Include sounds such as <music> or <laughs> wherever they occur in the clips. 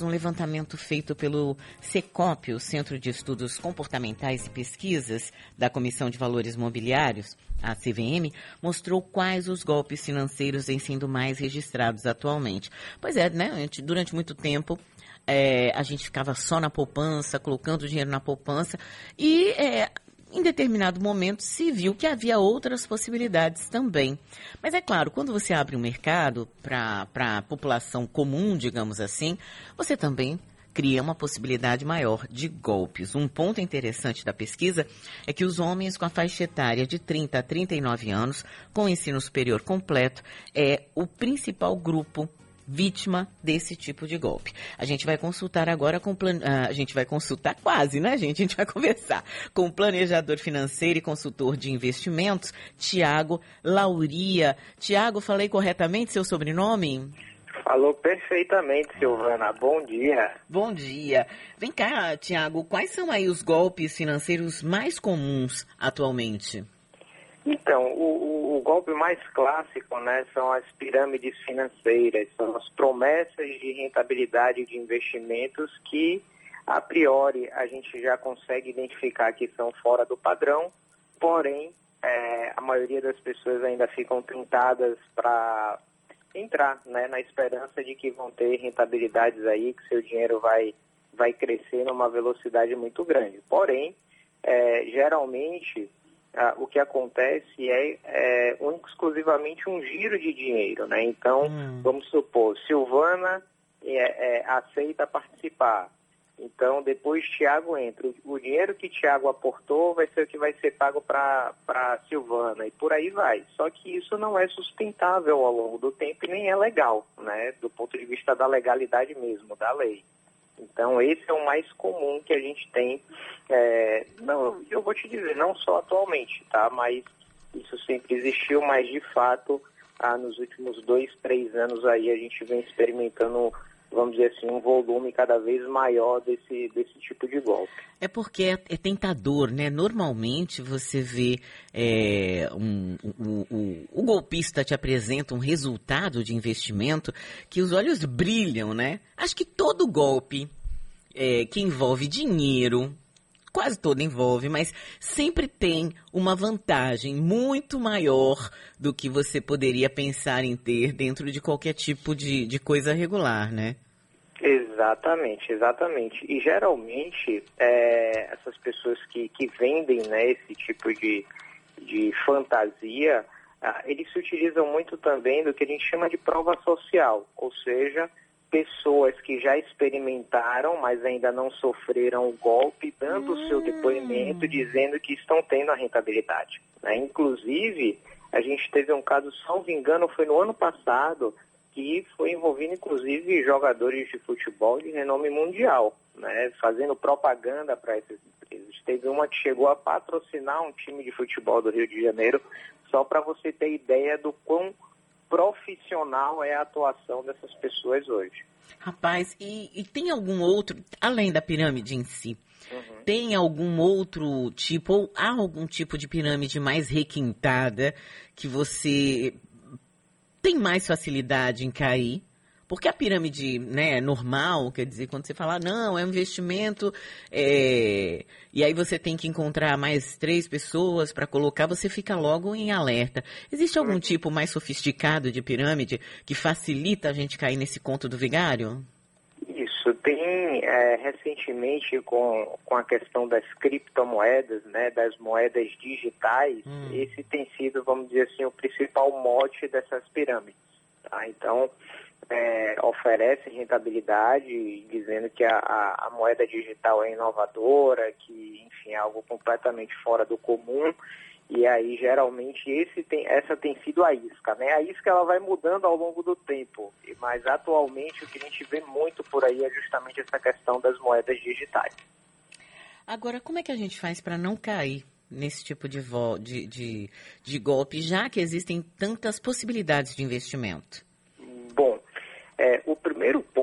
Um levantamento feito pelo SECOP, o Centro de Estudos Comportamentais e Pesquisas da Comissão de Valores Mobiliários, a CVM, mostrou quais os golpes financeiros vêm sendo mais registrados atualmente. Pois é, né? Durante muito tempo, é, a gente ficava só na poupança, colocando dinheiro na poupança, e é, em determinado momento se viu que havia outras possibilidades também. Mas é claro, quando você abre um mercado para a população comum, digamos assim, você também cria uma possibilidade maior de golpes. Um ponto interessante da pesquisa é que os homens com a faixa etária de 30 a 39 anos, com ensino superior completo, é o principal grupo vítima desse tipo de golpe. A gente vai consultar agora com plan... Ah, a gente vai consultar quase, né, gente? A gente vai <laughs> conversar com o planejador financeiro e consultor de investimentos, Tiago Lauria. Tiago, falei corretamente seu sobrenome? Falou perfeitamente, Silvana. Bom dia. Bom dia. Vem cá, Tiago, quais são aí os golpes financeiros mais comuns atualmente? Então, o, o, golpe mais clássico né, são as pirâmides financeiras, são as promessas de rentabilidade de investimentos que, a priori, a gente já consegue identificar que são fora do padrão, porém, é, a maioria das pessoas ainda ficam tentadas para entrar né, na esperança de que vão ter rentabilidades aí, que seu dinheiro vai, vai crescer numa velocidade muito grande. Porém, é, geralmente ah, o que acontece é, é exclusivamente um giro de dinheiro, né? Então, hum. vamos supor, Silvana é, é, aceita participar. Então, depois Tiago entra. O, o dinheiro que Tiago aportou vai ser o que vai ser pago para Silvana e por aí vai. Só que isso não é sustentável ao longo do tempo e nem é legal, né? Do ponto de vista da legalidade mesmo, da lei. Então, esse é o mais comum que a gente tem. É, não, eu vou te dizer, não só atualmente, tá? Mas isso sempre existiu, mas de fato, ah, nos últimos dois, três anos aí a gente vem experimentando vamos dizer assim, um volume cada vez maior desse, desse tipo de golpe. É porque é, é tentador, né? Normalmente você vê é, um, o golpista te apresenta um resultado de investimento que os olhos brilham, né? Acho que todo golpe é, que envolve dinheiro, quase todo envolve, mas sempre tem uma vantagem muito maior do que você poderia pensar em ter dentro de qualquer tipo de, de coisa regular, né? Exatamente, exatamente. E geralmente é, essas pessoas que, que vendem né, esse tipo de, de fantasia, ah, eles se utilizam muito também do que a gente chama de prova social, ou seja, pessoas que já experimentaram, mas ainda não sofreram o golpe, dando o seu depoimento, hum. dizendo que estão tendo a rentabilidade. Né? Inclusive, a gente teve um caso, salvo engano, foi no ano passado, que foi envolvendo inclusive jogadores de futebol de renome mundial, né, fazendo propaganda para essas empresas. Teve uma que chegou a patrocinar um time de futebol do Rio de Janeiro, só para você ter ideia do quão profissional é a atuação dessas pessoas hoje. Rapaz, e, e tem algum outro, além da pirâmide em si, Uhum. Tem algum outro tipo, ou há algum tipo de pirâmide mais requintada que você tem mais facilidade em cair. Porque a pirâmide né, normal, quer dizer, quando você fala, não, é um investimento, é... e aí você tem que encontrar mais três pessoas para colocar, você fica logo em alerta. Existe algum tipo mais sofisticado de pirâmide que facilita a gente cair nesse conto do vigário? Tem é, recentemente com, com a questão das criptomoedas, né, das moedas digitais, hum. esse tem sido, vamos dizer assim, o principal mote dessas pirâmides. Tá? Então, é, oferece rentabilidade, dizendo que a, a, a, moeda digital é inovadora, que, enfim, é algo completamente fora do comum. E aí, geralmente, esse tem, essa tem sido a isca, né? A isca ela vai mudando ao longo do tempo, mas atualmente o que a gente vê muito por aí é justamente essa questão das moedas digitais. Agora, como é que a gente faz para não cair nesse tipo de, de, de, de golpe, já que existem tantas possibilidades de investimento?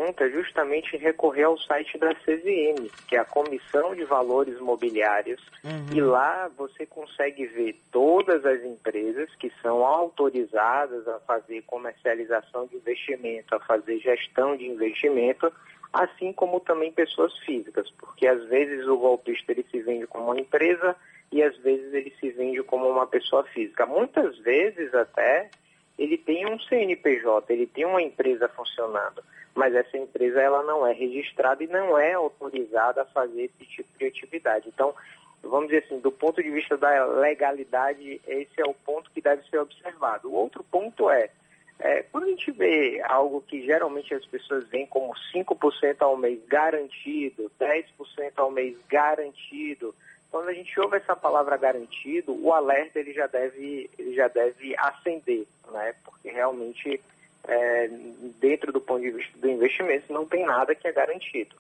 É, é justamente recorrer ao site da CVM, que é a Comissão de Valores Mobiliários, uhum. e lá você consegue ver todas as empresas que são autorizadas a fazer comercialização de investimento, a fazer gestão de investimento assim como também pessoas físicas, porque às vezes o golpista ele se vende como uma empresa e às vezes ele se vende como uma pessoa física. Muitas vezes até ele tem um CNPJ, ele tem uma empresa funcionando, mas essa empresa ela não é registrada e não é autorizada a fazer esse tipo de atividade. Então, vamos dizer assim, do ponto de vista da legalidade, esse é o ponto que deve ser observado. O outro ponto é, é quando a gente vê algo que geralmente as pessoas veem como 5% ao mês garantido, 10% ao mês garantido, quando a gente ouve essa palavra garantido, o alerta ele já deve, ele já deve acender, né? Porque realmente, é, dentro do ponto de vista do investimento, não tem nada que é garantido.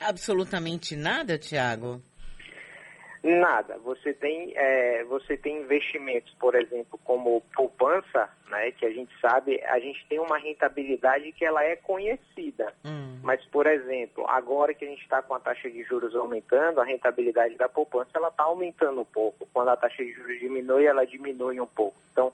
Absolutamente nada, Tiago? Nada. Você tem, é, você tem investimentos, por exemplo, como poupança, né, que a gente sabe, a gente tem uma rentabilidade que ela é conhecida. Hum. Mas, por exemplo, agora que a gente está com a taxa de juros aumentando, a rentabilidade da poupança ela está aumentando um pouco. Quando a taxa de juros diminui, ela diminui um pouco. Então,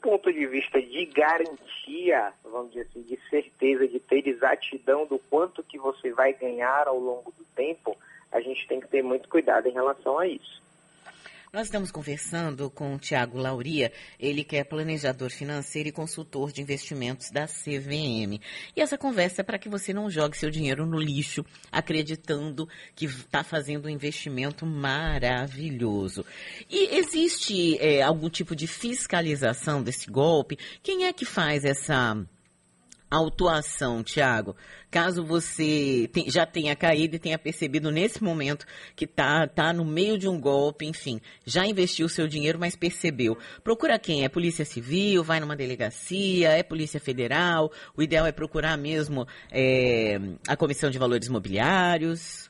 ponto de vista de garantia, vamos dizer assim, de certeza, de ter exatidão do quanto que você vai ganhar ao longo do tempo, a gente tem que ter muito cuidado em relação a isso. Nós estamos conversando com o Tiago Lauria, ele que é planejador financeiro e consultor de investimentos da CVM. E essa conversa é para que você não jogue seu dinheiro no lixo, acreditando que está fazendo um investimento maravilhoso. E existe é, algum tipo de fiscalização desse golpe? Quem é que faz essa autuação, Tiago, caso você tem, já tenha caído e tenha percebido nesse momento que está tá no meio de um golpe, enfim, já investiu seu dinheiro, mas percebeu. Procura quem? É Polícia Civil? Vai numa delegacia? É Polícia Federal? O ideal é procurar mesmo é, a Comissão de Valores Mobiliários?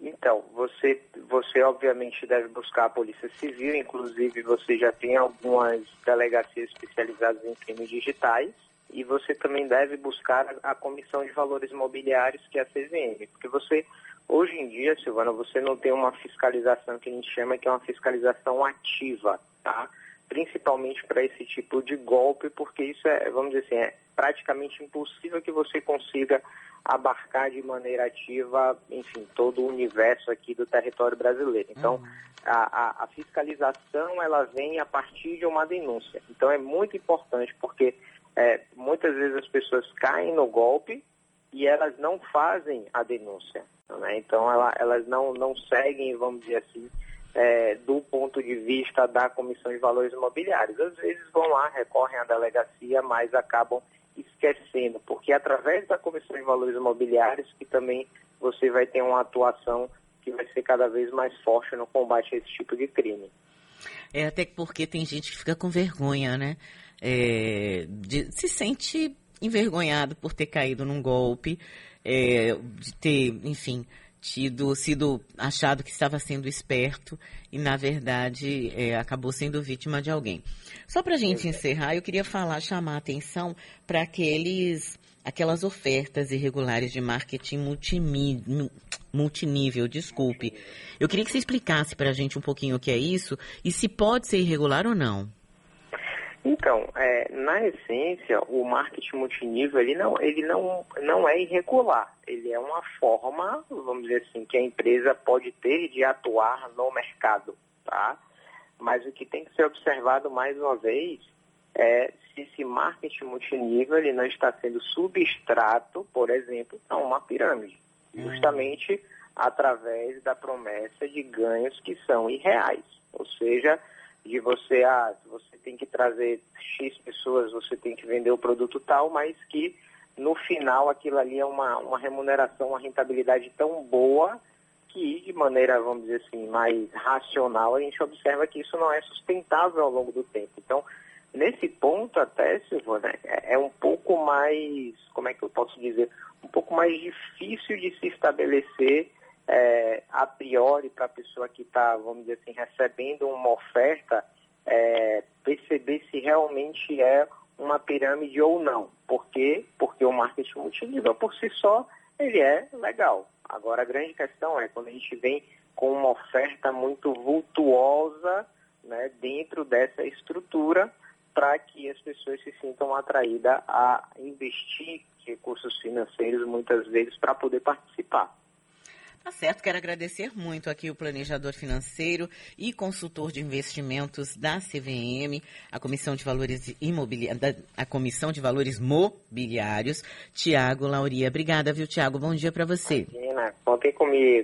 Então, você, você obviamente deve buscar a Polícia Civil, inclusive você já tem algumas delegacias especializadas em crimes digitais e você também deve buscar a Comissão de Valores Imobiliários, que é a CVM, porque você, hoje em dia, Silvana, você não tem uma fiscalização que a gente chama que é uma fiscalização ativa, tá? Principalmente para esse tipo de golpe, porque isso é, vamos dizer assim, é praticamente impossível que você consiga abarcar de maneira ativa, enfim, todo o universo aqui do território brasileiro. Então, uhum. a, a, a fiscalização, ela vem a partir de uma denúncia. Então, é muito importante, porque é, muitas vezes as pessoas caem no golpe e elas não fazem a denúncia. Né? Então ela, elas não, não seguem, vamos dizer assim, é, do ponto de vista da Comissão de Valores Imobiliários. Às vezes vão lá, recorrem à delegacia, mas acabam esquecendo, porque é através da Comissão de Valores Imobiliários que também você vai ter uma atuação que vai ser cada vez mais forte no combate a esse tipo de crime. É até porque tem gente que fica com vergonha, né? É, de, se sente envergonhado por ter caído num golpe, é, de ter, enfim, tido, sido achado que estava sendo esperto e, na verdade, é, acabou sendo vítima de alguém. Só para a gente encerrar, eu queria falar, chamar a atenção para aqueles, aquelas ofertas irregulares de marketing multinível, desculpe. Eu queria que você explicasse para a gente um pouquinho o que é isso e se pode ser irregular ou não. Então, é, na essência, o marketing multinível ele não, ele não, não é irregular. Ele é uma forma, vamos dizer assim, que a empresa pode ter de atuar no mercado, tá? Mas o que tem que ser observado mais uma vez é se esse marketing multinível ele não está sendo substrato, por exemplo, a uma pirâmide, hum. justamente através da promessa de ganhos que são irreais, ou seja, de você, ah, você tem que trazer X pessoas, você tem que vender o produto tal, mas que no final aquilo ali é uma, uma remuneração, uma rentabilidade tão boa que de maneira, vamos dizer assim, mais racional, a gente observa que isso não é sustentável ao longo do tempo. Então, nesse ponto até, Silvana, é, é um pouco mais, como é que eu posso dizer, um pouco mais difícil de se estabelecer é, a priori para a pessoa que está, vamos dizer assim, recebendo uma oferta, é, perceber se realmente é uma pirâmide ou não. Por quê? Porque o marketing multinível por si só, ele é legal. Agora a grande questão é quando a gente vem com uma oferta muito vultuosa né, dentro dessa estrutura para que as pessoas se sintam atraídas a investir recursos financeiros muitas vezes para poder participar. Tá certo, quero agradecer muito aqui o planejador financeiro e consultor de investimentos da CVM, a Comissão de Valores Imobiliários, a Comissão de Valores Mobiliários, Tiago Lauria. Obrigada, viu, Tiago? Bom dia para você. Imagina, contem comigo.